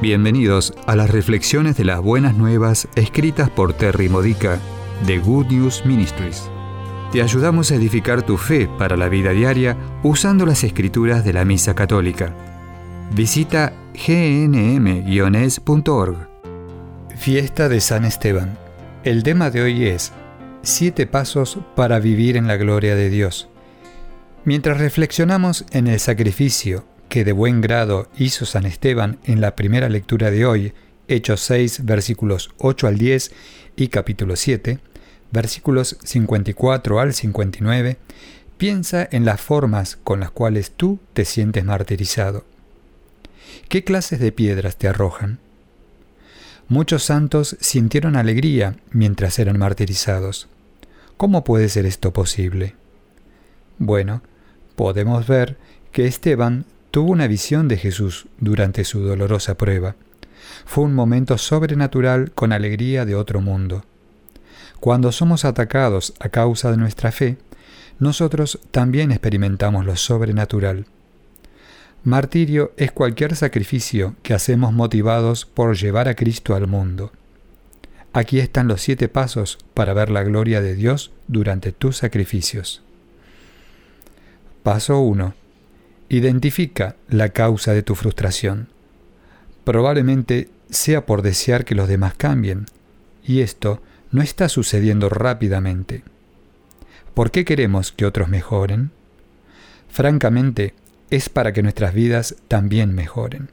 Bienvenidos a las reflexiones de las buenas nuevas escritas por Terry Modica de Good News Ministries. Te ayudamos a edificar tu fe para la vida diaria usando las escrituras de la Misa Católica. Visita gnm-es.org. Fiesta de San Esteban. El tema de hoy es Siete pasos para vivir en la gloria de Dios. Mientras reflexionamos en el sacrificio que de buen grado hizo San Esteban en la primera lectura de hoy, Hechos 6, versículos 8 al 10 y capítulo 7, versículos 54 al 59, piensa en las formas con las cuales tú te sientes martirizado. ¿Qué clases de piedras te arrojan? Muchos santos sintieron alegría mientras eran martirizados. ¿Cómo puede ser esto posible? Bueno, podemos ver que Esteban tuvo una visión de Jesús durante su dolorosa prueba. Fue un momento sobrenatural con alegría de otro mundo. Cuando somos atacados a causa de nuestra fe, nosotros también experimentamos lo sobrenatural. Martirio es cualquier sacrificio que hacemos motivados por llevar a Cristo al mundo. Aquí están los siete pasos para ver la gloria de Dios durante tus sacrificios. Paso 1. Identifica la causa de tu frustración. Probablemente sea por desear que los demás cambien, y esto no está sucediendo rápidamente. ¿Por qué queremos que otros mejoren? Francamente, es para que nuestras vidas también mejoren.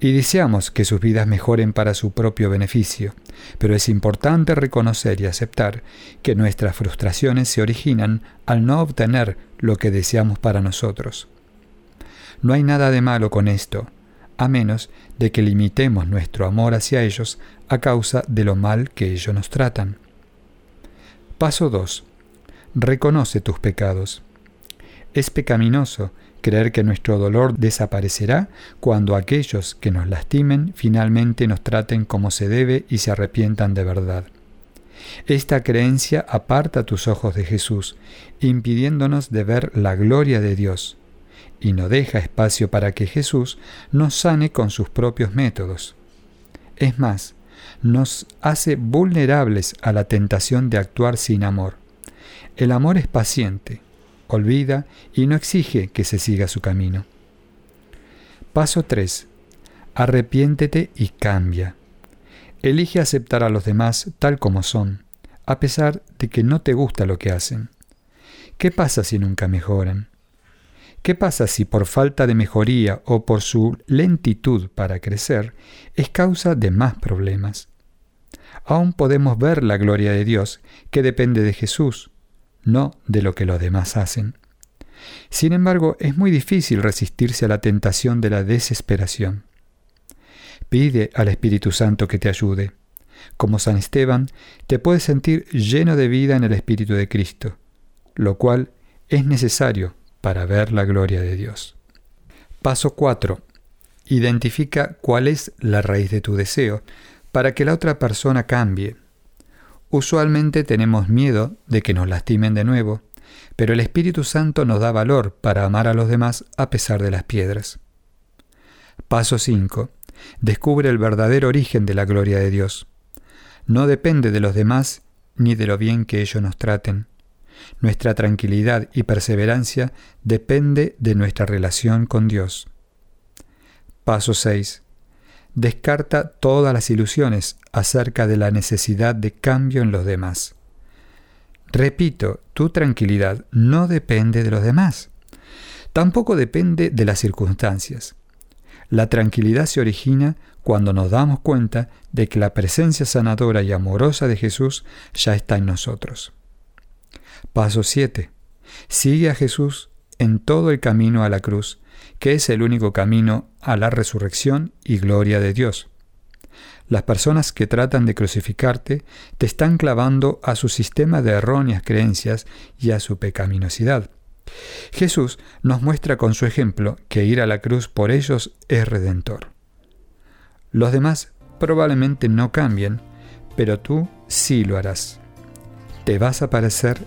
Y deseamos que sus vidas mejoren para su propio beneficio, pero es importante reconocer y aceptar que nuestras frustraciones se originan al no obtener lo que deseamos para nosotros. No hay nada de malo con esto, a menos de que limitemos nuestro amor hacia ellos a causa de lo mal que ellos nos tratan. Paso 2. Reconoce tus pecados. Es pecaminoso creer que nuestro dolor desaparecerá cuando aquellos que nos lastimen finalmente nos traten como se debe y se arrepientan de verdad. Esta creencia aparta tus ojos de Jesús, impidiéndonos de ver la gloria de Dios y no deja espacio para que Jesús nos sane con sus propios métodos. Es más, nos hace vulnerables a la tentación de actuar sin amor. El amor es paciente, olvida y no exige que se siga su camino. Paso 3. Arrepiéntete y cambia. Elige aceptar a los demás tal como son, a pesar de que no te gusta lo que hacen. ¿Qué pasa si nunca mejoran? ¿Qué pasa si por falta de mejoría o por su lentitud para crecer es causa de más problemas? Aún podemos ver la gloria de Dios que depende de Jesús, no de lo que los demás hacen. Sin embargo, es muy difícil resistirse a la tentación de la desesperación. Pide al Espíritu Santo que te ayude. Como San Esteban, te puedes sentir lleno de vida en el Espíritu de Cristo, lo cual es necesario para ver la gloria de Dios. Paso 4. Identifica cuál es la raíz de tu deseo para que la otra persona cambie. Usualmente tenemos miedo de que nos lastimen de nuevo, pero el Espíritu Santo nos da valor para amar a los demás a pesar de las piedras. Paso 5. Descubre el verdadero origen de la gloria de Dios. No depende de los demás ni de lo bien que ellos nos traten. Nuestra tranquilidad y perseverancia depende de nuestra relación con Dios. Paso 6. Descarta todas las ilusiones acerca de la necesidad de cambio en los demás. Repito, tu tranquilidad no depende de los demás. Tampoco depende de las circunstancias. La tranquilidad se origina cuando nos damos cuenta de que la presencia sanadora y amorosa de Jesús ya está en nosotros. Paso 7. Sigue a Jesús en todo el camino a la cruz, que es el único camino a la resurrección y gloria de Dios. Las personas que tratan de crucificarte te están clavando a su sistema de erróneas creencias y a su pecaminosidad. Jesús nos muestra con su ejemplo que ir a la cruz por ellos es redentor. Los demás probablemente no cambien, pero tú sí lo harás. Te vas a parecer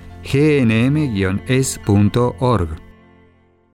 gnm-es.org.